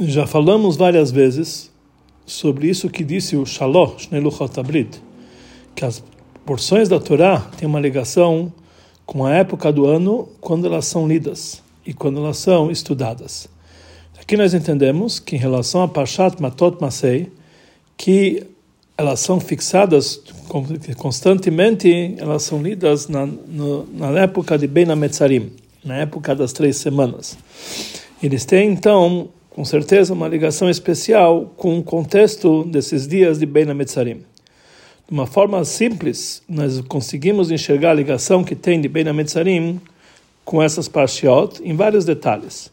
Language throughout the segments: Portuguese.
Já falamos várias vezes sobre isso que disse o Abrit, que as porções da Torá têm uma ligação com a época do ano quando elas são lidas e quando elas são estudadas. Aqui nós entendemos que em relação a Parshat Matot Masei, que elas são fixadas constantemente, elas são lidas na, no, na época de Ben Ametzarim, na época das três semanas. Eles têm, então, com certeza, uma ligação especial com o contexto desses dias de Ben Ametzarim. De uma forma simples, nós conseguimos enxergar a ligação que tem de Ben Ametzarim com essas parshiot em vários detalhes.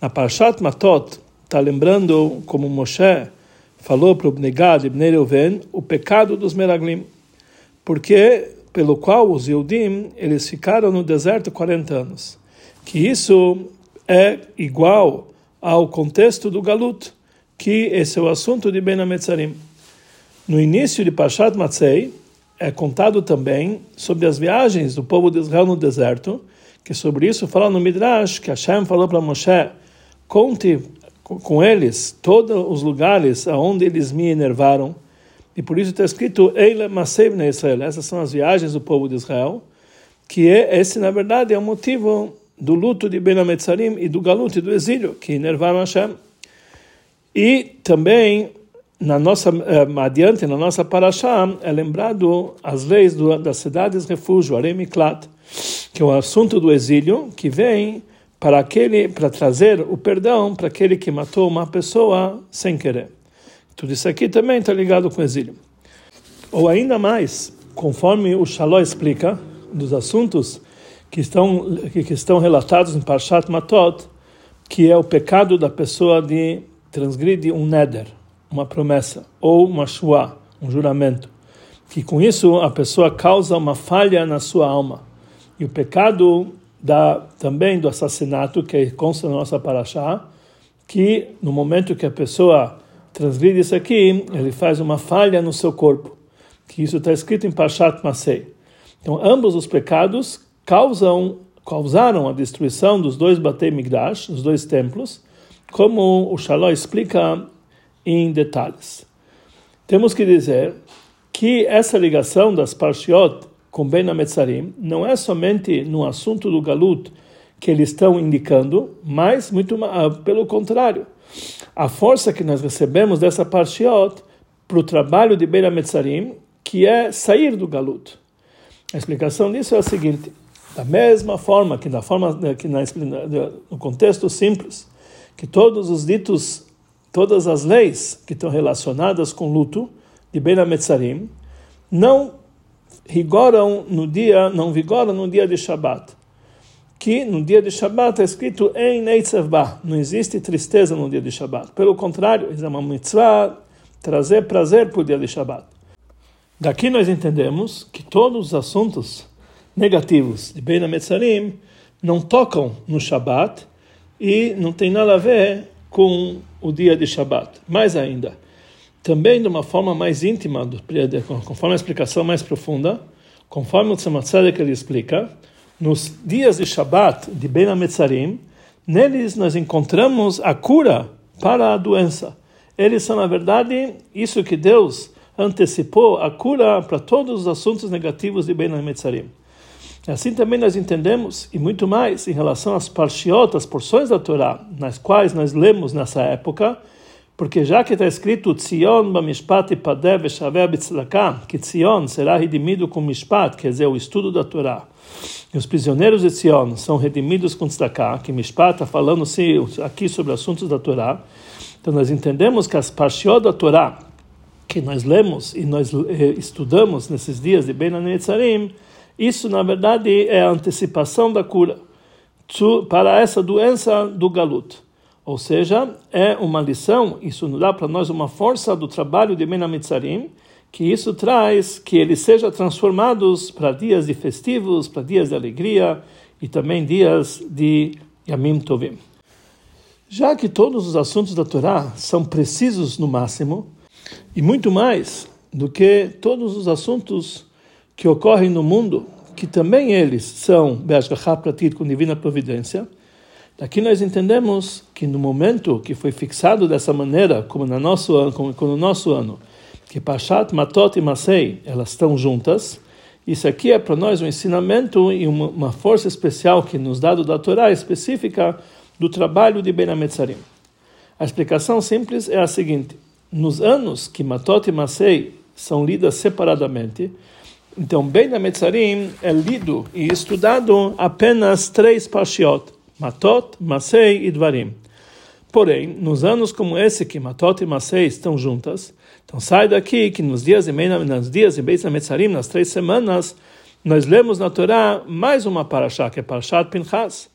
Na Parshat Matot, está lembrando como Moshe falou para o Bnegad Ibn Reuven o pecado dos Meraglim, porque pelo qual os Yudim eles ficaram no deserto 40 anos. Que isso é igual ao contexto do Galut, que esse é o assunto de Ben Ametzarim. No início de Parshat Matzei, é contado também sobre as viagens do povo de Israel no deserto, que sobre isso fala no Midrash, que Hashem falou para Moshe, conte com eles todos os lugares aonde eles me enervaram. E por isso está escrito Eile Masev na Israel. Essas são as viagens do povo de Israel, que é, esse na verdade é o motivo do luto de Ben Ametzarim e do galuto e do exílio, que enervaram Hashem. E também na nossa eh, adiante na nossa paraxá é lembrado as leis do, das cidades refúgio, Aremiklat, que é o assunto do exílio que vem para aquele para trazer o perdão para aquele que matou uma pessoa sem querer. Tudo isso aqui também está ligado com o exílio. Ou ainda mais, conforme o Shalom explica, dos assuntos que estão que estão relatados em Parshat Matot, que é o pecado da pessoa de transgredir um neder, uma promessa, ou uma shua, um juramento, que com isso a pessoa causa uma falha na sua alma. E o pecado da, também do assassinato, que consta na nossa paraxá, que no momento que a pessoa transgride isso aqui, ele faz uma falha no seu corpo, que isso está escrito em Parshat Masei. Então, ambos os pecados causam, causaram a destruição dos dois Batei Migdash, os dois templos, como o Shalom explica em detalhes. Temos que dizer que essa ligação das Parshiot com Ben Ametzarim não é somente no assunto do Galut que eles estão indicando, mas muito ah, pelo contrário. A força que nós recebemos dessa Parshiot para o trabalho de Ben Ametzarim, que é sair do Galut. A explicação disso é a seguinte: da mesma forma que na forma que na, no contexto simples, que todos os ditos, todas as leis que estão relacionadas com luto de Ben Ametzarim não rigoram no dia, não vigoram no dia de Shabat. Que no dia de Shabat é escrito em Neitzevba, não existe tristeza no dia de Shabat. Pelo contrário, é uma mitzvah trazer prazer para o dia de Shabat. Daqui nós entendemos que todos os assuntos negativos de Ben Ametzarim não tocam no Shabat e não tem nada a ver com o dia de Shabat. Mais ainda, também de uma forma mais íntima, conforme a explicação mais profunda, conforme o Tzemach que ele explica, nos dias de Shabbat de Ben Ametzarim, neles nós encontramos a cura para a doença. Eles são, na verdade, isso que Deus antecipou, a cura para todos os assuntos negativos de Ben Ametzarim. Assim também nós entendemos, e muito mais, em relação às parshiot, as porções da Torá, nas quais nós lemos nessa época, porque já que está escrito Tzion b'mishpat ipadev v'shaveh b'tzedakah, que Tzion será redimido com mishpat, quer dizer, o estudo da Torá. E os prisioneiros de Tzion são redimidos com tzedakah, que mishpat está falando aqui sobre assuntos da Torá. Então nós entendemos que as parshiot da Torá, que nós lemos e nós eh, estudamos nesses dias de Ben Netzarim, isso na verdade é a antecipação da cura para essa doença do galuto. Ou seja, é uma lição, isso nos dá para nós uma força do trabalho de Menamitzarim, que isso traz que eles sejam transformados para dias de festivos, para dias de alegria e também dias de Yamim Tovim. Já que todos os assuntos da Torá são precisos no máximo, e muito mais do que todos os assuntos que ocorrem no mundo, que também eles são Be'ashgachá Pratit com divina providência, Daqui nós entendemos que no momento que foi fixado dessa maneira, como, no nosso, ano, como, como no nosso ano, que Pashat, Matot e Masei, elas estão juntas, isso aqui é para nós um ensinamento e uma, uma, força especial que nos dá da Torá específica do trabalho de Ben Ametzarim. A explicação simples é a seguinte: nos anos que Matot e Masei são lidas separadamente, então Ben Ametzarim é lido e estudado apenas três parshiot Matot, Masei e Dvarim. Porém, nos anos como esse que Matot e Masei estão juntas, então sai daqui que nos dias e nos dias e Beis Metzarim, nas três semanas, nós lemos na Torá mais uma parashá, que é Parashat Pinchas.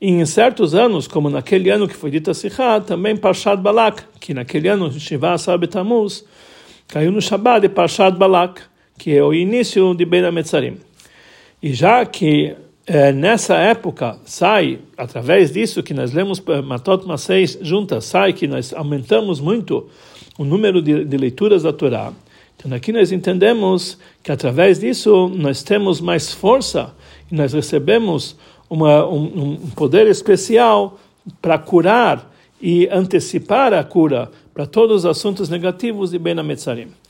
E em certos anos, como naquele ano que foi dito a Sichá, também Parashat Balak, que naquele ano, Shiva Sabe Tamuz, caiu no Shabbat de Parashat Balak, que é o início de Ben Metzarim. E já que é, nessa época sai, através disso que nós lemos Matot Maseis juntas, sai que nós aumentamos muito o número de, de leituras da Torá. Então aqui nós entendemos que através disso nós temos mais força e nós recebemos uma, um, um poder especial para curar e antecipar a cura para todos os assuntos negativos de Ben Ametzarim.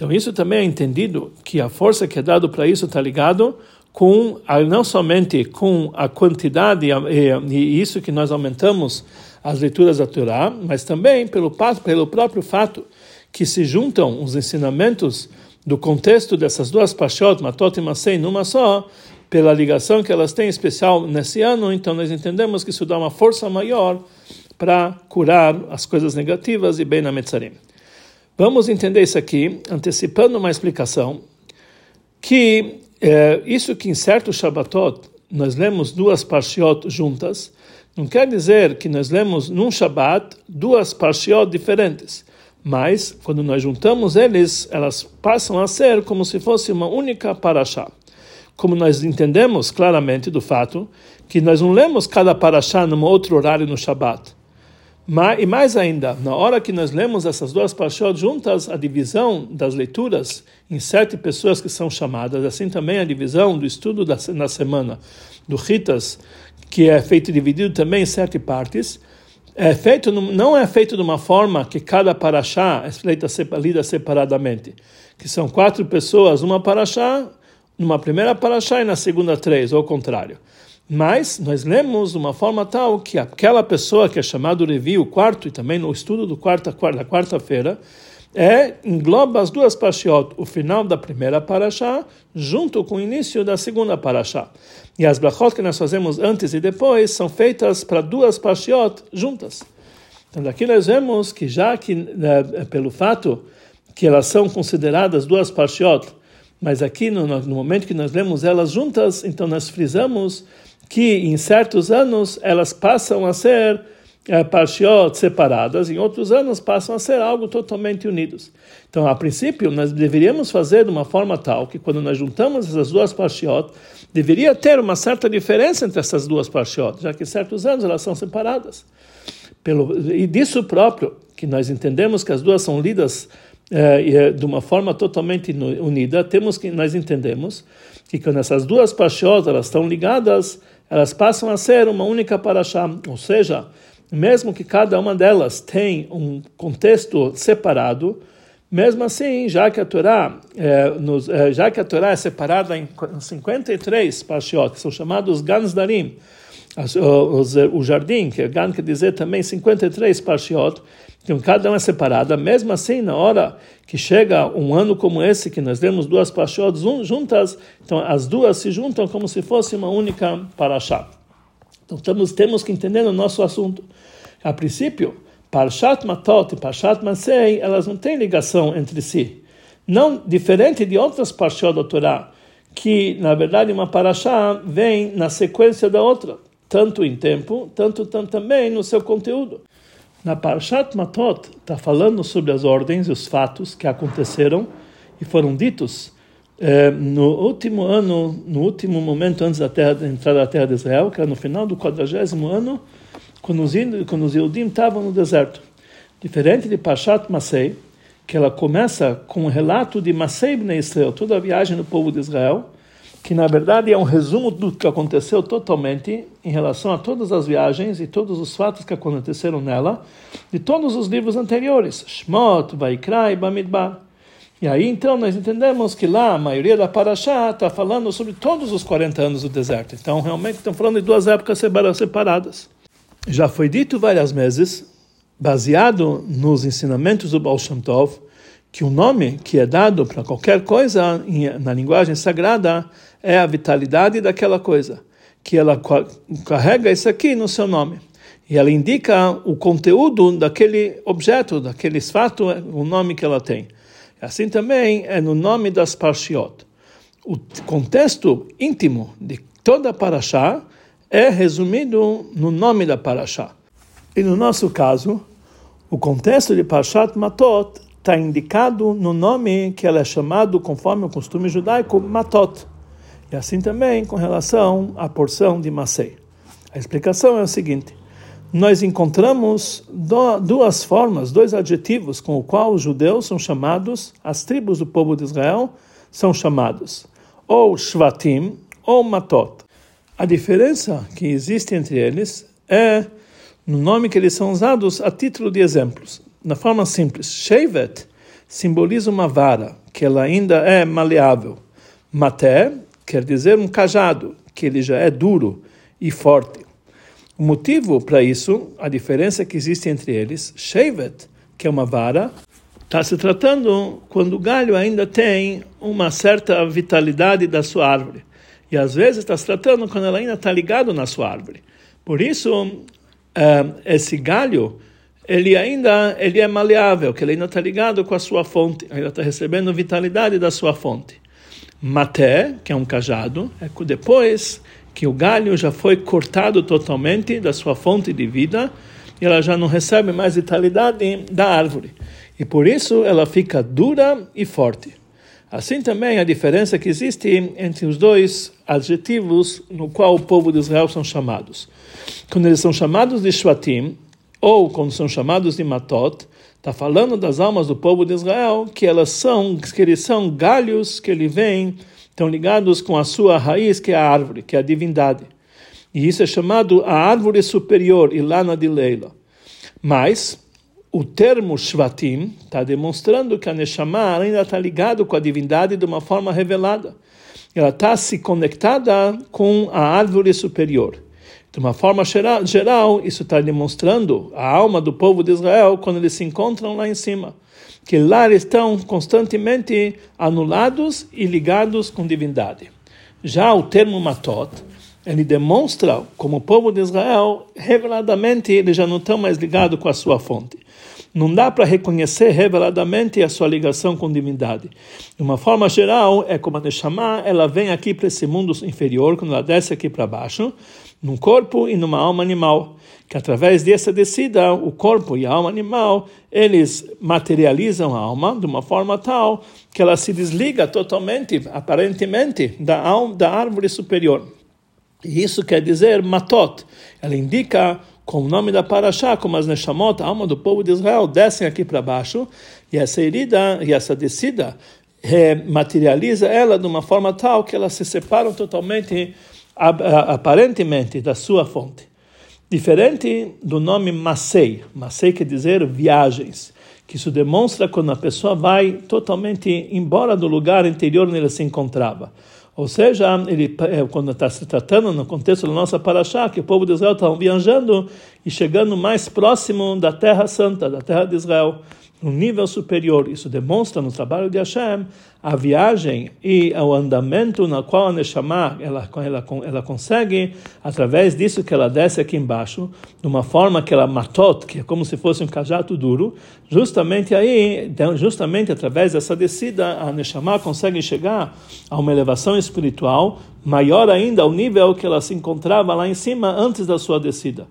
Então isso também é entendido que a força que é dado para isso está ligado com não somente com a quantidade e, e isso que nós aumentamos as leituras da Torá, mas também pelo, pelo próprio fato que se juntam os ensinamentos do contexto dessas duas pashot, Matot e Masei, numa só, pela ligação que elas têm especial nesse ano, então nós entendemos que isso dá uma força maior para curar as coisas negativas e bem na Metzarim. Vamos entender isso aqui, antecipando uma explicação, que é, isso que em certos Shabbatot nós lemos duas parshiot juntas, não quer dizer que nós lemos num Shabbat duas parshiot diferentes, mas quando nós juntamos eles, elas passam a ser como se fosse uma única parashá. Como nós entendemos claramente do fato que nós não lemos cada parashá num outro horário no Shabbat, e mais ainda, na hora que nós lemos essas duas parashot juntas, a divisão das leituras em sete pessoas que são chamadas, assim também a divisão do estudo da, na semana do Ritas, que é feito dividido também em sete partes, é feito não é feito de uma forma que cada paraxá é feita lida separadamente, que são quatro pessoas, uma paraxá, numa primeira paraxá e na segunda três, ou ao contrário. Mas nós lemos de uma forma tal que aquela pessoa que é chamado Levi, o quarto, e também no estudo do quarta, da quarta-feira, é, engloba as duas parashiot, o final da primeira parashá, junto com o início da segunda parashá. E as brachot que nós fazemos antes e depois são feitas para duas parashiot juntas. Então daqui nós vemos que já que, né, pelo fato que elas são consideradas duas parashiot, mas aqui no, no momento que nós lemos elas juntas, então nós frisamos que em certos anos elas passam a ser é, parshiot separadas, em outros anos passam a ser algo totalmente unidos. Então, a princípio, nós deveríamos fazer de uma forma tal que quando nós juntamos essas duas parshiot, deveria ter uma certa diferença entre essas duas parshiot, já que em certos anos elas são separadas. Pelo, e disso próprio, que nós entendemos que as duas são lidas é, de uma forma totalmente unida, temos que nós entendemos que quando essas duas parshiot elas estão ligadas, elas passam a ser uma única paraxá, ou seja, mesmo que cada uma delas tem um contexto separado, mesmo assim, já que a Torá, é, nos, é, já que a Torá é separada em 53 parshiot, que são chamados Gansdarim, o jardim, que é Gan quer dizer também 53 parshiot, então cada uma é separada, mesmo assim, na hora que chega um ano como esse, que nós temos duas parashot juntas, então as duas se juntam como se fosse uma única parashá. Então temos, que entender o nosso assunto. A princípio, Parshat Matot e Parshat Masei, elas não têm ligação entre si. Não diferente de outras parashot da Torá, que na verdade uma parashá vem na sequência da outra, tanto em tempo, tanto, tanto também no seu conteúdo. Na Parshat Matot está falando sobre as ordens e os fatos que aconteceram e foram ditos eh, no último ano, no último momento antes da, terra, da entrada da terra de Israel, que era no final do quadragésimo ano, quando os, quando os Yehudim estavam no deserto. Diferente de Parshat Masei, que ela começa com o um relato de Masei Bnei Israel, toda a viagem do povo de Israel, que na verdade é um resumo do que aconteceu totalmente em relação a todas as viagens e todos os fatos que aconteceram nela, de todos os livros anteriores, Shmot, Vaikra e Bamidbar. E aí então nós entendemos que lá a maioria da Parashá está falando sobre todos os 40 anos do deserto. Então realmente estão falando de duas épocas separadas. Já foi dito várias vezes, baseado nos ensinamentos do Baal Shem Tov, que o nome que é dado para qualquer coisa na linguagem sagrada é a vitalidade daquela coisa, que ela carrega isso aqui no seu nome. E ela indica o conteúdo daquele objeto, daquele fato, o nome que ela tem. Assim também é no nome das parshiot. O contexto íntimo de toda a paraxá é resumido no nome da paraxá. E no nosso caso, o contexto de Parshat Matot está indicado no nome que ela é chamado, conforme o costume judaico, Matot. E assim também com relação à porção de Masei. A explicação é o seguinte: nós encontramos duas formas, dois adjetivos com o qual os judeus são chamados, as tribos do povo de Israel são chamados, ou Shvatim ou Matot. A diferença que existe entre eles é no nome que eles são usados a título de exemplos na forma simples. Shevet simboliza uma vara, que ela ainda é maleável. Maté quer dizer um cajado, que ele já é duro e forte. O motivo para isso, a diferença que existe entre eles, Shevet, que é uma vara, está se tratando quando o galho ainda tem uma certa vitalidade da sua árvore. E às vezes está se tratando quando ela ainda está ligado na sua árvore. Por isso, eh, esse galho ele ainda ele é maleável, que ele ainda está ligado com a sua fonte, ainda está recebendo vitalidade da sua fonte. Maté, que é um cajado, é depois que o galho já foi cortado totalmente da sua fonte de vida, e ela já não recebe mais vitalidade da árvore. E por isso ela fica dura e forte. Assim também a diferença que existe entre os dois adjetivos no qual o povo de Israel são chamados. Quando eles são chamados de Shvatim, ou quando são chamados de matot, está falando das almas do povo de Israel, que elas são, que eles são galhos que ele vem, estão ligados com a sua raiz, que é a árvore, que é a divindade. E isso é chamado a árvore superior, Ilana de Leila. Mas o termo Shvatim está demonstrando que a Neshama ainda está ligado com a divindade de uma forma revelada. Ela está se conectada com a árvore superior. De uma forma geral, isso está demonstrando a alma do povo de Israel quando eles se encontram lá em cima. Que lá eles estão constantemente anulados e ligados com divindade. Já o termo matot, ele demonstra como o povo de Israel, reveladamente, eles já não estão mais ligados com a sua fonte. Não dá para reconhecer reveladamente a sua ligação com divindade. De uma forma geral, é como a Neshama, ela vem aqui para esse mundo inferior, quando ela desce aqui para baixo, num corpo e numa alma animal, que através dessa descida, o corpo e a alma animal, eles materializam a alma de uma forma tal que ela se desliga totalmente, aparentemente, da, alma, da árvore superior. E isso quer dizer matot. Ela indica com o nome da Parashá, como as Neshamot, a alma do povo de Israel, descem aqui para baixo, e essa herida, e essa descida, materializa ela de uma forma tal que elas se separam totalmente aparentemente da sua fonte. Diferente do nome Masei. Masei quer dizer viagens, que isso demonstra quando a pessoa vai totalmente embora do lugar interior onde ele se encontrava. Ou seja, ele, é, quando está se tratando no contexto da nossa paraxá, que o povo de Israel está viajando e chegando mais próximo da Terra Santa, da Terra de Israel um nível superior. Isso demonstra no trabalho de Hashem a viagem e o andamento na qual a Neshama ela, ela, ela consegue, através disso que ela desce aqui embaixo, de uma forma que ela matot, que é como se fosse um cajado duro, justamente aí, justamente através dessa descida, a Neshama consegue chegar a uma elevação espiritual maior ainda ao nível que ela se encontrava lá em cima antes da sua descida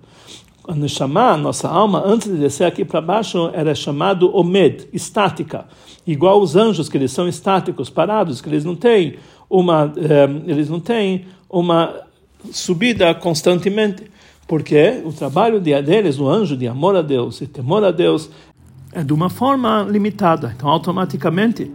a Neshama, nossa alma, antes de descer aqui para baixo, era chamado Omed, estática. Igual os anjos, que eles são estáticos, parados, que eles não têm uma, eh, eles não têm uma subida constantemente. Porque o trabalho deles, o anjo de amor a Deus e temor a Deus, é de uma forma limitada. Então, automaticamente,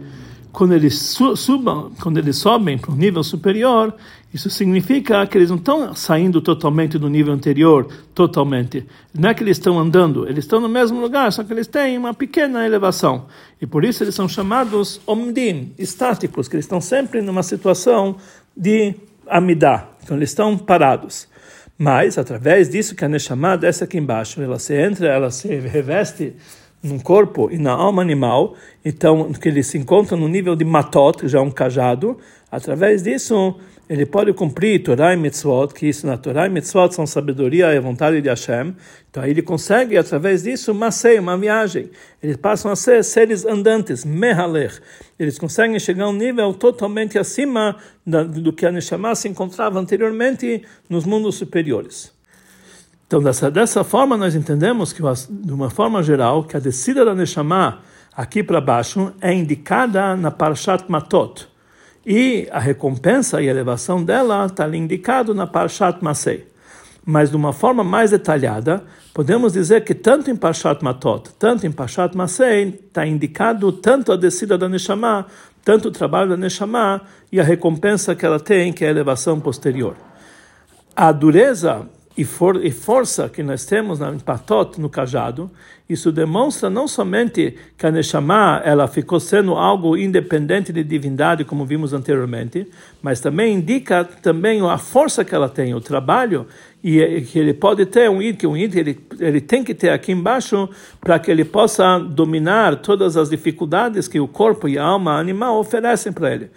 quando eles subam, quando eles sobem para um nível superior, isso significa que eles não estão saindo totalmente do nível anterior, totalmente. Não é que eles estão andando, eles estão no mesmo lugar, só que eles têm uma pequena elevação. E por isso eles são chamados omdim, estáticos, que eles estão sempre numa situação de amidá, então eles estão parados. Mas, através disso que a Neshama desce aqui embaixo, ela se entra, ela se reveste no corpo e na alma animal, então que ele se encontra no nível de matot, já um cajado, através disso ele pode cumprir Torah e Mitzvot, que isso na Torah e Mitzvot são sabedoria e vontade de Hashem, então aí ele consegue, através disso, uma ceia, uma viagem. Eles passam a ser seres andantes, mehaler. Eles conseguem chegar a um nível totalmente acima do que a Neshama se encontrava anteriormente nos mundos superiores. Então, dessa, dessa forma, nós entendemos que, de uma forma geral, que a descida da Neshama aqui para baixo é indicada na Parshat Matot. E a recompensa e a elevação dela está indicado na Parshat Masei. Mas de uma forma mais detalhada, podemos dizer que tanto em Parshat Matot, tanto em Parshat Masei, está indicado tanto a descida da Neshama, tanto o trabalho da Neshama e a recompensa que ela tem, que é a elevação posterior. A dureza e, for, e força que nós temos na patot, no cajado, isso demonstra não somente que a Neshama ela ficou sendo algo independente de divindade, como vimos anteriormente, mas também indica também a força que ela tem, o trabalho e que ele pode ter um id, que um id ele, ele tem que ter aqui embaixo para que ele possa dominar todas as dificuldades que o corpo e a alma animal oferecem para ele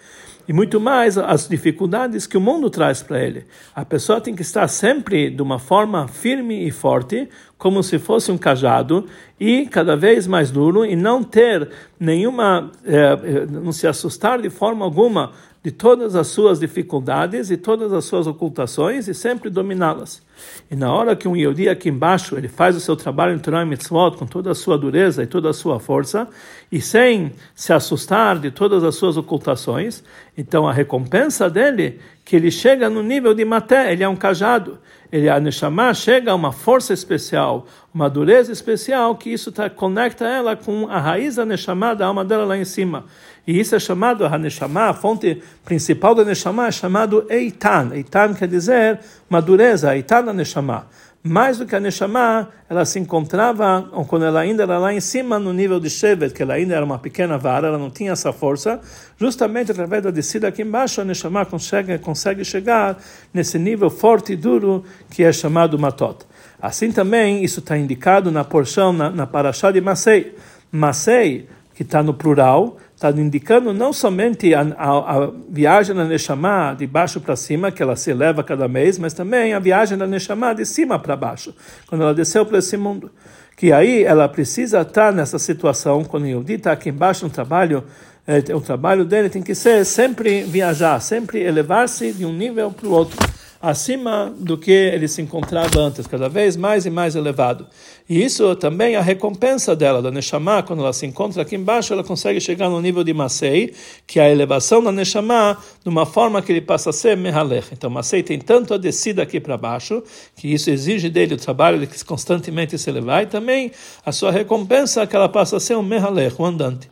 e muito mais as dificuldades que o mundo traz para ele. A pessoa tem que estar sempre de uma forma firme e forte, como se fosse um cajado, e cada vez mais duro, e não ter nenhuma, eh, não se assustar de forma alguma de todas as suas dificuldades e todas as suas ocultações e sempre dominá-las. E na hora que um Yehudi aqui embaixo ele faz o seu trabalho em Torah e Mitzvot com toda a sua dureza e toda a sua força e sem se assustar de todas as suas ocultações, então a recompensa dele que ele chega no nível de maté, ele é um cajado. Ele a Neshama chega a uma força especial, uma dureza especial que isso tá, conecta ela com a raiz da Neshama, da alma dela lá em cima. E isso é chamado a Neshama, a fonte principal da Neshama é chamado Eitan. Eitan quer dizer uma dureza, Eitan da Neshama. Mais do que a Neshama, ela se encontrava, quando ela ainda era lá em cima, no nível de Shevet, que ela ainda era uma pequena vara, ela não tinha essa força, justamente através da descida aqui embaixo, a Neshama consegue, consegue chegar nesse nível forte e duro que é chamado Matot. Assim também, isso está indicado na porção, na, na Parashá de Masei. Masei, que está no plural, está indicando não somente a, a, a viagem da Neshama de baixo para cima, que ela se eleva cada mês, mas também a viagem da Neshama de cima para baixo, quando ela desceu para esse mundo. Que aí ela precisa estar nessa situação, quando o Yehudi está aqui embaixo no trabalho, é, o trabalho dele tem que ser sempre viajar, sempre elevar-se de um nível para o outro acima do que ele se encontrava antes, cada vez mais e mais elevado. E isso também é a recompensa dela, da Neshama, quando ela se encontra aqui embaixo, ela consegue chegar no nível de Masei, que é a elevação da Neshama, de uma forma que ele passa a ser Mehalech. Então, Masei tem tanto a descida aqui para baixo, que isso exige dele o trabalho de constantemente se elevar, e também a sua recompensa, que ela passa a ser um Mehalech, um andante.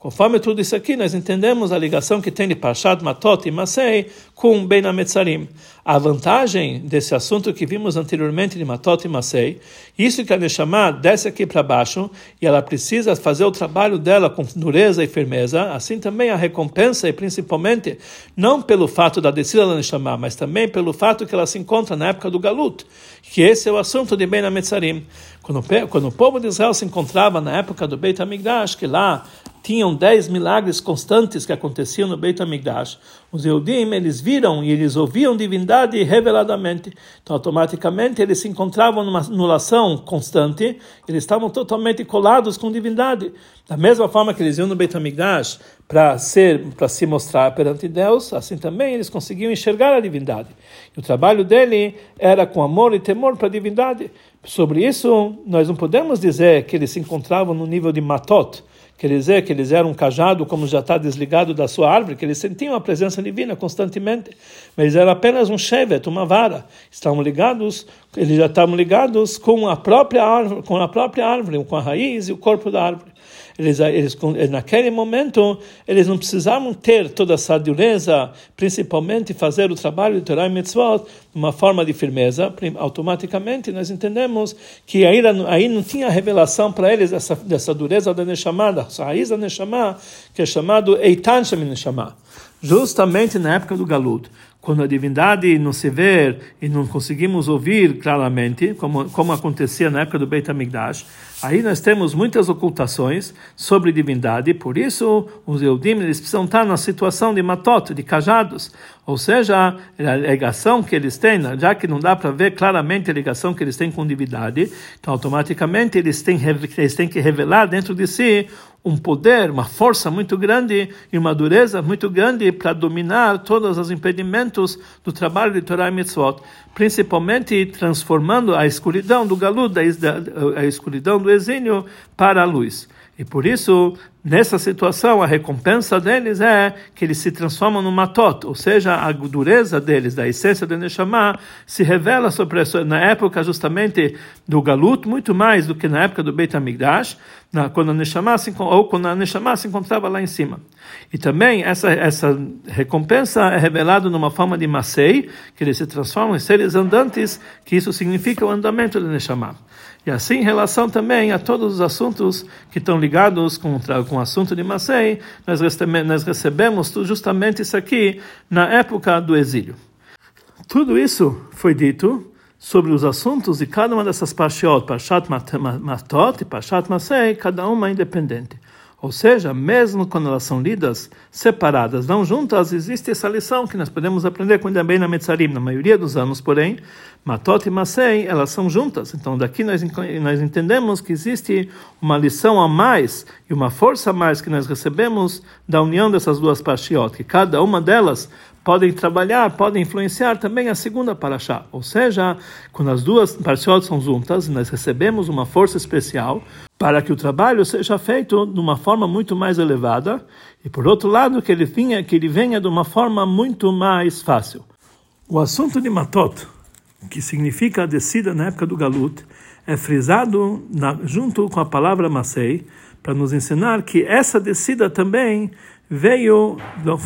Conforme tudo isso aqui, nós entendemos a ligação que tem de Parshat Matot e Masei com Ben Ametzarim. A vantagem desse assunto que vimos anteriormente de Matot e Masei, isso que a Neshama desce aqui para baixo e ela precisa fazer o trabalho dela com dureza e firmeza, assim também a recompensa e principalmente não pelo fato da descida da Neshama, mas também pelo fato que ela se encontra na época do Galut, que esse é o assunto de Ben Ametzarim. Quando, quando o povo de Israel se encontrava na época do Beit HaMikdash, que lá tinham dez milagres constantes que aconteciam no Beit HaMikdash. Os Eudim, eles viram e eles ouviam divindade reveladamente. Então, automaticamente, eles se encontravam numa anulação constante, eles estavam totalmente colados com divindade. Da mesma forma que eles iam no Beit HaMikdash para ser, para se mostrar perante Deus, assim também eles conseguiam enxergar a divindade. E o trabalho dele era com amor e temor para a divindade. Sobre isso, nós não podemos dizer que eles se encontravam no nível de matot, quer dizer que eles eram um cajado como já está desligado da sua árvore, que eles sentiam a presença divina constantemente, mas eram apenas um shevet, uma vara, estavam ligados, eles já estavam ligados com a própria árvore, com a própria árvore, com a raiz e o corpo da árvore. Eles, eles, naquele momento, eles não precisavam ter toda essa dureza, principalmente fazer o trabalho de Torah e Mitzvot de uma forma de firmeza. Automaticamente, nós entendemos que aí, aí não tinha revelação para eles dessa, dessa dureza da Neshama, da raiz da Neshama, que é chamado Eitan Shemin Neshama. Justamente na época do Galut quando a divindade não se vê e não conseguimos ouvir claramente, como, como acontecia na época do Beit HaMikdash, aí nós temos muitas ocultações sobre divindade, por isso os Eudim eles precisam estar na situação de matot, de cajados, ou seja, a ligação que eles têm, já que não dá para ver claramente a ligação que eles têm com divindade, então automaticamente eles têm, eles têm que revelar dentro de si um poder, uma força muito grande e uma dureza muito grande para dominar todos os impedimentos do trabalho de Torah e Mitzvot, principalmente transformando a escuridão do galudo, a escuridão do exílio, para a luz. E por isso, nessa situação, a recompensa deles é que eles se transformam no matot, ou seja, a dureza deles, da essência do Neshama, se revela sobre isso, na época justamente do Galut, muito mais do que na época do Beit HaMikdash, na, quando a Neshama se, ou quando a Neshama se encontrava lá em cima. E também essa, essa recompensa é revelada numa forma de Masei, que eles se transformam em seres andantes, que isso significa o andamento do Neshama. E assim, em relação também a todos os assuntos que estão ligados com, com o assunto de Masei, nós recebemos, nós recebemos justamente isso aqui na época do exílio. Tudo isso foi dito sobre os assuntos de cada uma dessas parshiot, Parshat Matot e Parshat Masei, cada uma independente. Ou seja, mesmo quando elas são lidas separadas, não juntas, existe essa lição que nós podemos aprender com também na Metzarim. Na maioria dos anos, porém, Matot e Masei, elas são juntas. Então, daqui nós, nós entendemos que existe uma lição a mais e uma força a mais que nós recebemos da união dessas duas parshiot, que cada uma delas podem trabalhar, podem influenciar também a segunda paraxá. Ou seja, quando as duas parshiot são juntas, nós recebemos uma força especial para que o trabalho seja feito de uma forma muito mais elevada e, por outro lado, que ele venha, que ele venha de uma forma muito mais fácil. O assunto de Matot, que significa a descida na época do Galut, é frisado na, junto com a palavra Masei, para nos ensinar que essa descida também veio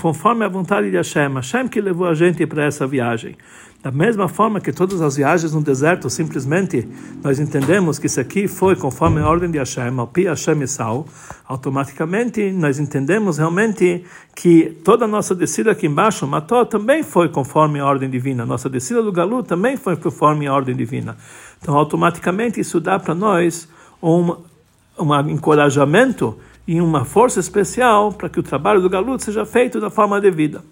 conforme a vontade de Hashem. Hashem que levou a gente para essa viagem. Da mesma forma que todas as viagens no deserto, simplesmente nós entendemos que isso aqui foi conforme a ordem de Hashem, ao Pi Hashem e Sal, automaticamente nós entendemos realmente que toda a nossa descida aqui embaixo, Mató, também foi conforme a ordem divina. Nossa descida do Galu também foi conforme a ordem divina. Então, automaticamente isso dá para nós um, um encorajamento e uma força especial para que o trabalho do galut seja feito da forma devida.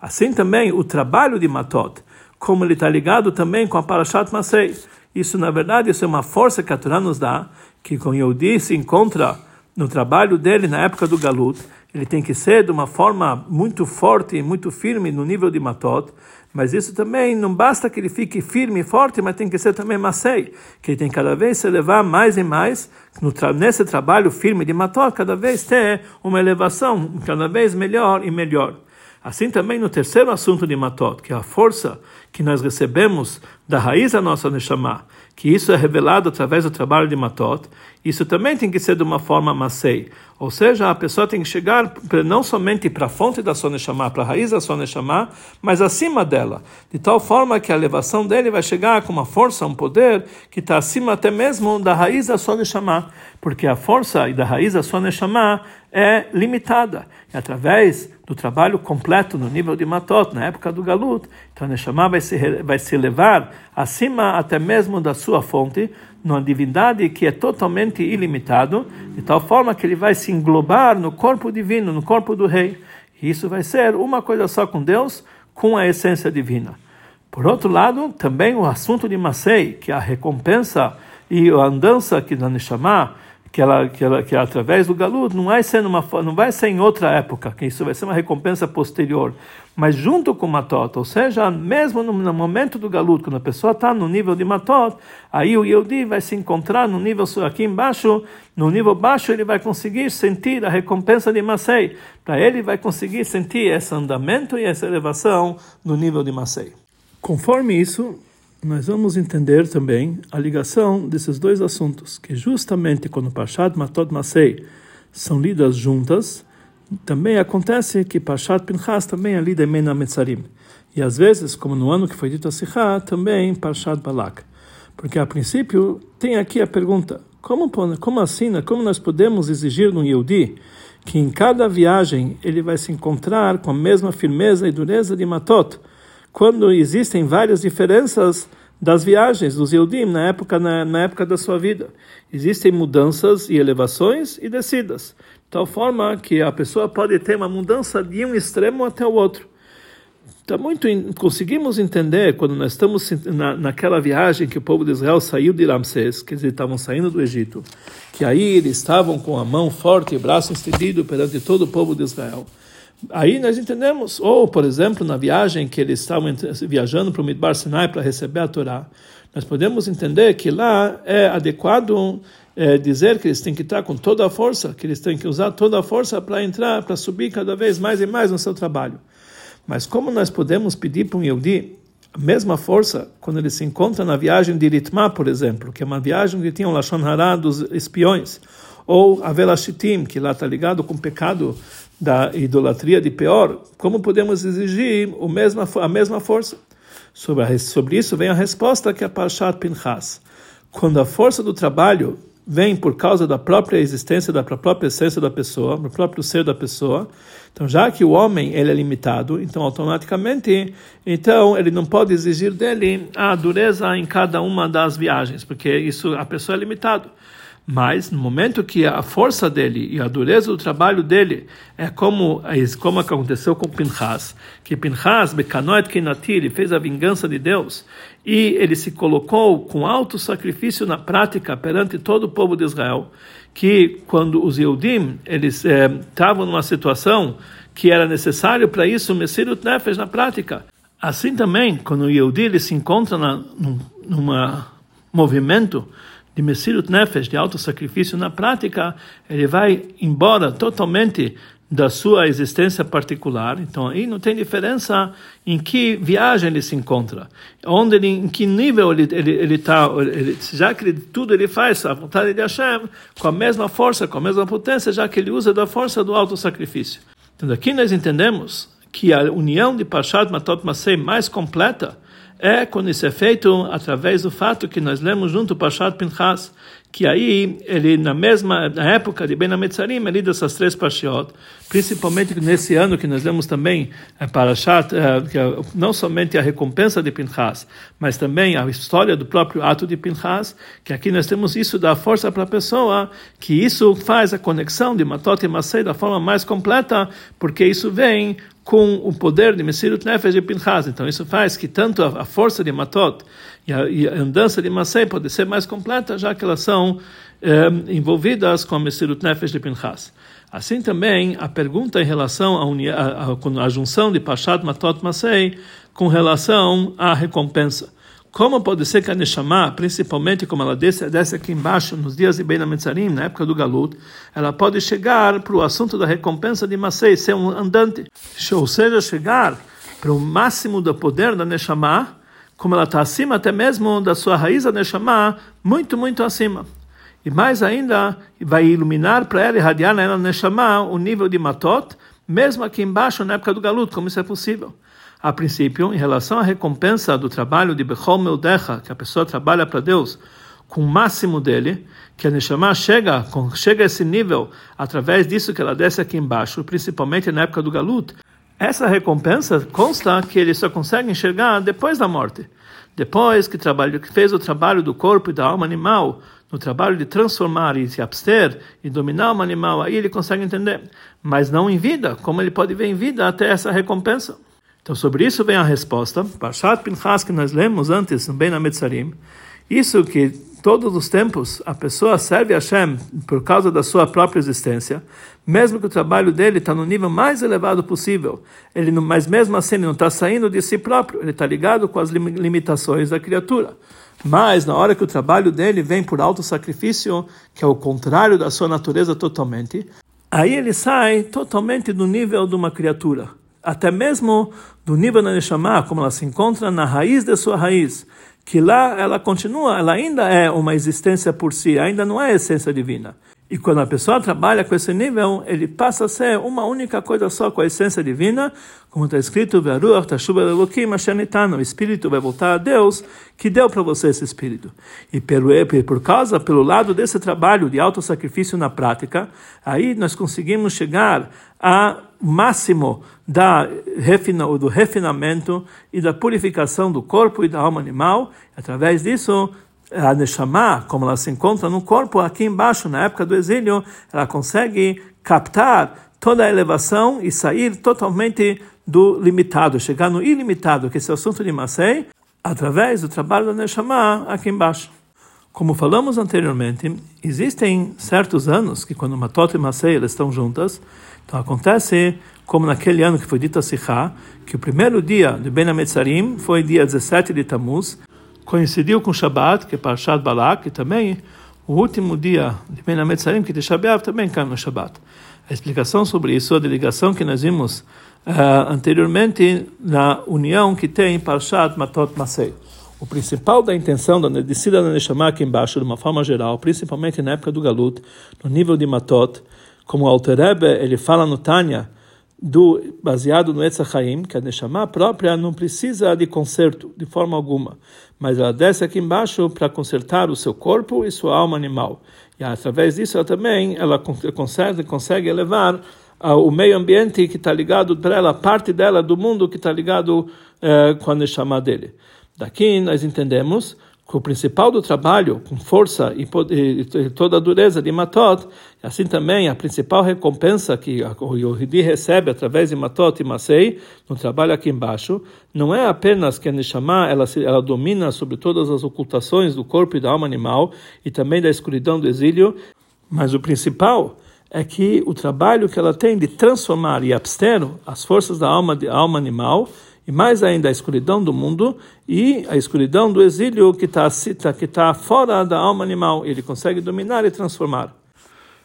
Assim também o trabalho de Matot, como ele está ligado também com a Parashat Masei. Isso, na verdade, isso é uma força que a Torá nos dá, que com Yehudi se encontra no trabalho dele na época do Galut, ele tem que ser de uma forma muito forte e muito firme no nível de Matot, mas isso também não basta que ele fique firme e forte, mas tem que ser também Masei, que ele tem cada vez se elevar mais e mais, tra nesse trabalho firme de Matot, cada vez ter uma elevação cada vez melhor e melhor. Assim também no terceiro assunto de Matot, que é a força que nós recebemos da raiz da nossa Neshama, que isso é revelado através do trabalho de Matot, isso também tem que ser de uma forma Masei. Ou seja, a pessoa tem que chegar não somente para a fonte da sua Neshama, para a raiz da sua Neshama, mas acima dela. De tal forma que a elevação dele vai chegar com uma força, um poder, que está acima até mesmo da raiz da sua Neshama. Porque a força e da raiz da sua Neshama é limitada. E através do trabalho completo no nível de Matot, na época do Galut, então a Neshama vai se, vai se elevar acima até mesmo da sua fonte, numa divindade que é totalmente ilimitado, de tal forma que ele vai se englobar no corpo divino, no corpo do rei. E isso vai ser uma coisa só com Deus, com a essência divina. Por outro lado, também o assunto de Masei, que é a recompensa e a andança que da Neshama, que ela, que ela que através do galuto não vai ser numa não vai ser em outra época que isso vai ser uma recompensa posterior. Mas junto com matot ou seja mesmo no, no momento do galuto quando a pessoa está no nível de matot aí o Yehudi vai se encontrar no nível aqui embaixo no nível baixo ele vai conseguir sentir a recompensa de Masei. Para ele vai conseguir sentir esse andamento e essa elevação no nível de Masei. Conforme isso nós vamos entender também a ligação desses dois assuntos, que justamente quando Pashat Matot Masei são lidas juntas, também acontece que Parshat Pinchas também é lida em Mena Metzarim. E às vezes, como no ano que foi dito a Sikha, também Parshat Balak. Porque a princípio tem aqui a pergunta: como, como assim, né? como nós podemos exigir no Yehudi que em cada viagem ele vai se encontrar com a mesma firmeza e dureza de Matot, quando existem várias diferenças das viagens dos Yehudim na época, na, na época da sua vida? Existem mudanças e elevações e descidas, de tal forma que a pessoa pode ter uma mudança de um extremo até o outro. Tá muito conseguimos entender quando nós estamos na, naquela viagem que o povo de Israel saiu de Ramsés, quer dizer, estavam saindo do Egito, que aí eles estavam com a mão forte e braço estendido perante todo o povo de Israel. Aí nós entendemos, ou por exemplo, na viagem que eles estavam viajando para o Midbar Sinai para receber a Torá, nós podemos entender que lá é adequado é, dizer que eles têm que estar com toda a força, que eles têm que usar toda a força para entrar, para subir cada vez mais e mais no seu trabalho. Mas como nós podemos pedir para um Yehudi a mesma força quando ele se encontra na viagem de Ritma, por exemplo, que é uma viagem que tinha o Lashon Hara dos espiões, ou a Velashitim, que lá está ligado com o pecado da idolatria de Peor, como podemos exigir o mesma, a mesma força? Sobre, a, sobre isso vem a resposta que é Parshat Pinchas. Quando a força do trabalho vem por causa da própria existência, da própria essência da pessoa, do próprio ser da pessoa. Então, já que o homem ele é limitado, então automaticamente, então ele não pode exigir dele a dureza em cada uma das viagens, porque isso a pessoa é limitado. Mas no momento que a força dele e a dureza do trabalho dele é como como aconteceu com Pinchas, que Pinchas, Bekanoet Kenati, ele fez a vingança de Deus e ele se colocou com alto sacrifício na prática perante todo o povo de Israel, que quando os Yehudim eles estavam eh, numa situação que era necessário para isso, Messirut Nefesh na prática. Assim também, quando o Yehudi ele se encontra na, num numa movimento de Messirut Nefesh, de auto sacrifício, na prática, ele vai embora totalmente da sua existência particular. Então, aí não tem diferença em que viagem ele se encontra, onde ele, em que nível ele ele está, já que ele, tudo ele faz a vontade de Hashem com a mesma força, com a mesma potência, já que ele usa da força do auto sacrifício. Então, aqui nós entendemos que a união de Parshat Matot Masei mais completa é quando isso é feito através do fato que nós lemos junto o Pashat Pinchas, que aí ele na mesma na época de Ben Ametzarim ele dessas três Pashiot, principalmente nesse ano que nós lemos também é, Parashat, é, que é não somente a recompensa de Pinchas, mas também a história do próprio ato de Pinchas, que aqui nós temos isso da força para a pessoa, que isso faz a conexão de Matot e Masei da forma mais completa, porque isso vem com o poder de Messirut Nefesh e Pinchas. Então isso faz que tanto a, força de Matot e a, e a andança de Masei pode ser mais completa, já que elas são eh, envolvidas com a Messirut Nefesh de Pinchas. Assim também a pergunta em relação à, junção de Pashat Matot Masei com relação à recompensa. Como pode ser que a Neshama, principalmente como ela desce, desce aqui embaixo, nos dias de Beina Metzarim, na época do Galut, ela pode chegar para o assunto da recompensa de Masei, ser um andante. Ou seja, chegar para o máximo do poder da Neshama, como ela está acima até mesmo da sua raiz, a Neshama, muito, muito acima. E mais ainda, vai iluminar para ela, irradiar na Neshama, o nível de Matot, mesmo aqui embaixo, na época do Galut, como isso é possível a princípio, em relação à recompensa do trabalho de Bechol Meudecha, que a pessoa trabalha para Deus com o máximo dele, que a Neshama chega, chega a esse nível através disso que ela desce aqui embaixo, principalmente na época do Galut, essa recompensa consta que ele só consegue enxergar depois da morte. Depois que, trabalho, que fez o trabalho do corpo e da alma animal, no trabalho de transformar e se abster e dominar o animal, aí ele consegue entender. Mas não em vida, como ele pode ver em vida até essa recompensa. Então, sobre isso vem a resposta. Parshat Pinchas, que nós lemos antes, no Ben Ametzarim. Isso que todos os tempos a pessoa serve a Hashem por causa da sua própria existência, mesmo que o trabalho dele está no nível mais elevado possível, ele não, mas mesmo assim ele não está saindo de si próprio, ele está ligado com as limitações da criatura. Mas na hora que o trabalho dele vem por alto sacrifício, que é o contrário da sua natureza totalmente, aí ele sai totalmente do nível de uma criatura até mesmo do nível da Neshama, como ela se encontra na raiz de sua raiz, que lá ela continua, ela ainda é uma existência por si, ainda não é essência divina. E quando a pessoa trabalha com esse nível, ele passa a ser uma única coisa só com a essência divina, como está escrito, o Espírito vai voltar a Deus, que deu para você esse Espírito. E por, por causa, pelo lado desse trabalho de auto-sacrifício na prática, aí nós conseguimos chegar ao máximo da refina, do refinamento e da purificação do corpo e da alma animal. Através disso, a Neshama, como ela se encontra no corpo, aqui embaixo, na época do exílio, ela consegue captar toda a elevação e sair totalmente do limitado, chegar no ilimitado, que é o assunto de Masei, através do trabalho da Neshama aqui embaixo. Como falamos anteriormente, existem certos anos que quando Matot e Masei elas estão juntas, então acontece como naquele ano que foi dito a Sikha, que o primeiro dia de Ben Ametzarim foi dia 17 de Tammuz, coincidiu com Shabbat, que é Parshat Balak, e também o último dia de Ben Ametzarim, que é de Shabbat, também cai no Shabbat. A explicação sobre isso, a ligação que nós vimos uh, anteriormente na união que tem Parshat Matot Masei. O principal da intenção da descida da Neshama aqui embaixo, de uma forma geral, principalmente na época do Galut, no nível de Matot, como o Alter Rebbe, ele fala no Tânia, do, baseado no Etzachaim, que a Neshama própria não precisa de conserto, de forma alguma, mas ela desce aqui embaixo para consertar o seu corpo e sua alma animal. E através disso ela também ela consegue, consegue elevar uh, o meio ambiente que está ligado para ela, parte dela do mundo que está ligado uh, com a Neshama dele. Daqui nós entendemos que o principal do trabalho, com força e, e, toda a dureza de Matot, assim também a principal recompensa que o Yohidi recebe através de Matot e Masei, no trabalho aqui embaixo, não é apenas que a Neshama ela, ela domina sobre todas as ocultações do corpo e da alma animal e também da escuridão do exílio, mas o principal é que o trabalho que ela tem de transformar e abster as forças da alma, de alma animal e mais ainda a escuridão do mundo e a escuridão do exílio que está que tá fora da alma animal. Ele consegue dominar e transformar.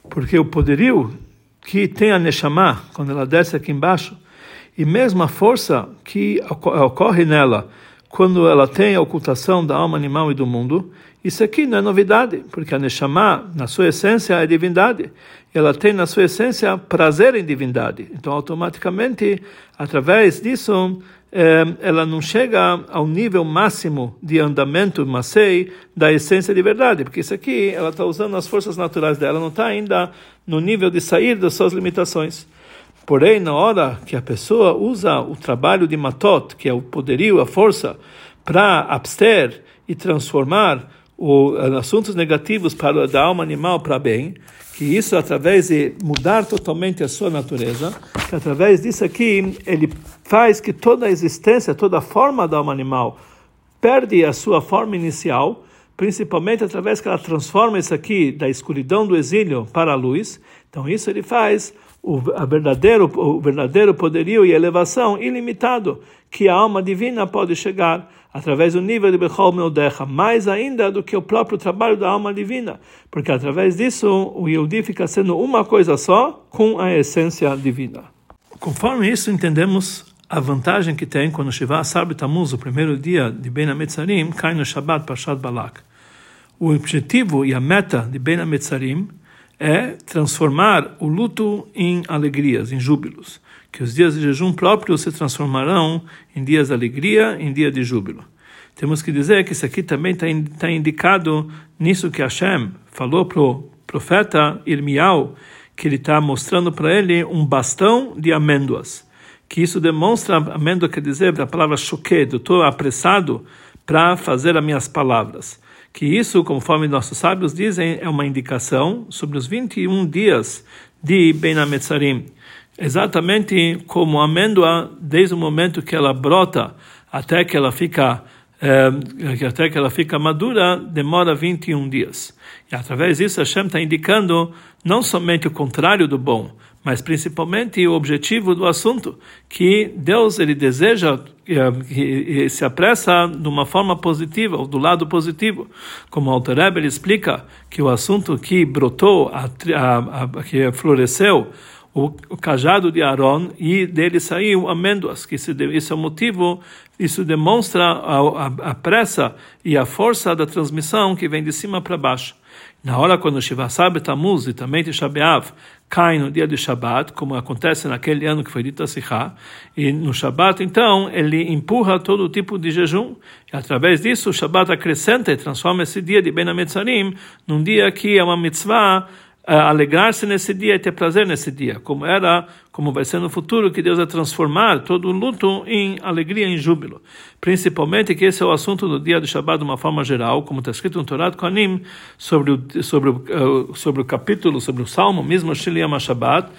Porque o poderio que tem a Neshama, quando ela desce aqui embaixo, e mesmo a força que ocorre nela quando ela tem a ocultação da alma animal e do mundo, isso aqui não é novidade, porque a Neshama, na sua essência, é divindade. Ela tem na sua essência prazer em divindade. Então, automaticamente, através disso, eh, ela não chega ao nível máximo de andamento, macei, da essência de verdade, porque isso aqui, ela está usando as forças naturais dela, não está ainda no nível de sair das suas limitações. Porém, na hora que a pessoa usa o trabalho de matot, que é o poderio, a força, para abster e transformar o, assuntos negativos para da alma animal para bem, que isso através de mudar totalmente a sua natureza, que através disso aqui ele faz que toda a existência, toda a forma da alma animal perde a sua forma inicial, principalmente através que ela transforma isso aqui da escuridão do exílio para a luz. Então isso ele faz o verdadeiro, o verdadeiro poderio e elevação ilimitado que a alma divina pode chegar através do nível de Bechol Meodecha, mais ainda do que o próprio trabalho da alma divina, porque através disso o Yehudi fica sendo uma coisa só com a essência divina. Conforme isso entendemos a vantagem que tem quando Shiva Asar Tamuz, o primeiro dia de Ben Ametzarim, cai no Shabbat Pashat Balak. O objetivo e a meta de Ben Ametzarim é transformar o luto em alegrias, em júbilos, que os dias de jejum próprios se transformarão em dias de alegria, em dia de júbilo. Temos que dizer que isso aqui também está tá indicado nisso que Hashem falou para o profeta Irmial, que ele está mostrando para ele um bastão de amêndoas. Que isso demonstra, amêndoa quer dizer, a palavra choquete, eu estou apressado para fazer as minhas palavras que isso, conforme nossos sábios dizem, é uma indicação sobre os 21 dias de Ben Ametzarim. Exatamente como a amêndoa, desde o momento que ela brota até que ela fica é, até que ela fica madura, demora 21 dias. E através disso, Hashem está indicando não somente o contrário do bom, mas principalmente o objetivo do assunto, que Deus ele deseja que se apressa de uma forma positiva, ou do lado positivo. Como Alter ele explica que o assunto que brotou, a, a, a, que floresceu, o, o, cajado de Aaron e dele saiu amêndoas, que isso, isso é o motivo, isso demonstra a, a, a, pressa e a força da transmissão que vem de cima para baixo. Na hora quando Shiva Sabe Tamuz e também Tisha B'Av cai no dia de Shabat, como acontece naquele ano que foi dito a Sikha, e no Shabat, então, ele empurra todo tipo de jejum, e através disso o Shabat acrescenta e transforma esse dia de Ben Ametzarim num dia que é uma mitzvah alegrar-se nesse dia e ter prazer nesse dia, como era, como vai ser no futuro, que Deus vai transformar todo o luto em alegria, em júbilo. Principalmente que esse é o assunto do dia de Shabbat de uma forma geral, como está escrito no Torá de Kohanim, sobre o, sobre, o, sobre o capítulo, sobre o salmo, mesmo Shiliyam Shabbat.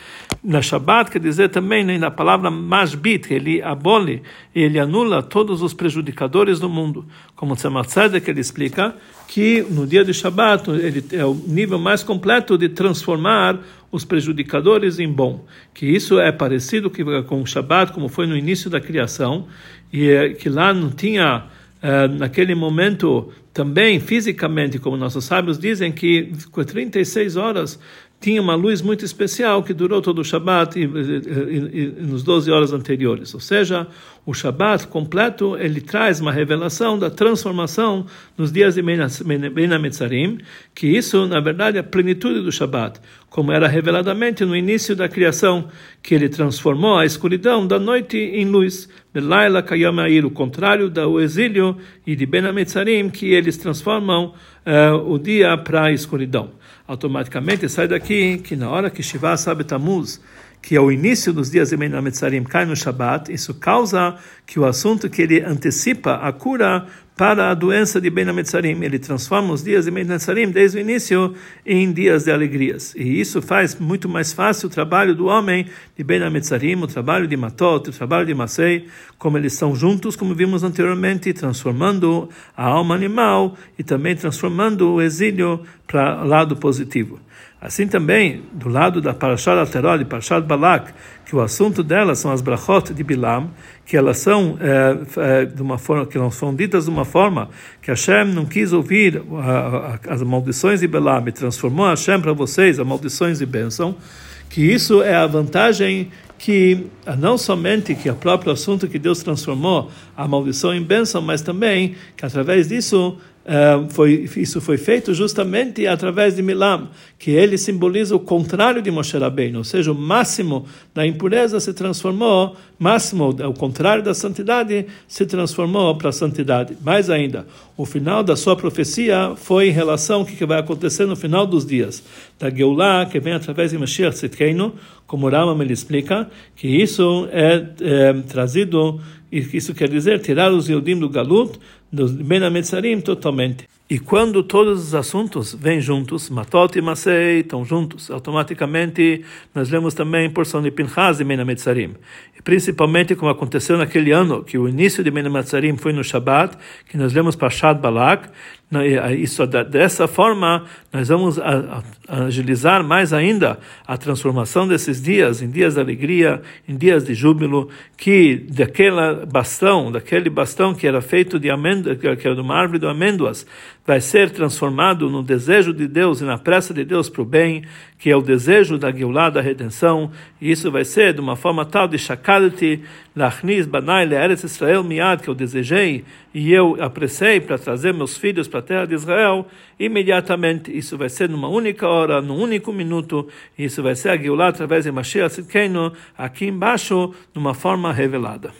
Na Shabbat quer dizer também na palavra Mashbit, ele abole, ele anula todos os prejudicadores do mundo. Como Tzemach Tzedek, ele explica que no dia de Shabbat ele é o nível mais completo de transformar os prejudicadores em bom. Que isso é parecido com o Shabat, como foi no início da criação, e é que lá não tinha, é, naquele momento, também fisicamente, como nossos sábios dizem, que com 36 horas tinha uma luz muito especial que durou todo o Shabat e, e, e, e, nos 12 horas anteriores. Ou seja, o Shabat completo, ele traz uma revelação da transformação nos dias de Ben HaMetzarim, que isso, na verdade, é a plenitude do Shabat, como era reveladamente no início da criação, que ele transformou a escuridão da noite em luz, Belaila Kayamair, o contrário do exílio e de Ben HaMetzarim, que eles transformam uh, o dia para a escuridão. Automaticamente sai daqui que na hora que Shiva sabe Tamuz, que é o início dos dias de Menametzarim, cai no Shabat, isso causa que o assunto que ele antecipa a cura para a doença de Ben Ametzarim. Ele transforma os dias de Ben Ametzarim desde o início em dias de alegrias. E isso faz muito mais fácil o trabalho do homem de Ben Ametzarim, o trabalho de Matot, o trabalho de Masei, como eles estão juntos, como vimos anteriormente, transformando a alma animal e também transformando o exílio para lado positivo. Assim também, do lado da Parashat Aterod e Parashat Balak, que o assunto delas são as brachot de Bilam, que elas são é, é, de uma forma que elas são ditas de uma forma que Hashem não quis ouvir as maldições de Bilam e transformou Hashem para vocês as maldições de bênção, que isso é a vantagem que não somente que o próprio assunto que Deus transformou a maldição em bênção, mas também que através disso Foi, isso foi feito justamente através de Milam, que ele simboliza o contrário de Moshe Rabbeinu, ou seja, o máximo da impureza se transformou, máximo, o contrário da santidade, se transformou para a santidade. Mais ainda, o final da sua profecia foi em relação ao que vai acontecer no final dos dias, da Geulah, que vem através de Mashiach Tzidkeinu, como Rama ele explica, que isso é, é trazido isso quer dizer tirar os Yodim do Galut, dos Ben Ametzarim, totalmente. E quando todos os assuntos vêm juntos, Matot e Masei estão juntos, automaticamente nós lemos também porção de Pinchas e Ben Ametzarim. E principalmente como aconteceu naquele ano, que o início de Ben Ametzarim foi no Shabbat, que nós lemos Pashat Balak, isso dessa forma nós vamos agilizar mais ainda a transformação desses dias em dias de alegria, em dias de júbilo, que daquela bastão, daquele bastão que era feito de amêndoas, que era de uma árvore de amêndoas, vai ser transformado no desejo de Deus e na pressa de Deus para o bem, que é o desejo da Geulah, da redenção, e isso vai ser de uma forma tal de shakalti, lachnis banai le'eretz Israel miad, que eu desejei e eu apressei para trazer meus filhos para a terra de Israel, imediatamente isso vai ser numa única hora, num único minuto, isso vai ser a Geulah através de Mashiach Tzidkenu, aqui embaixo, numa forma revelada.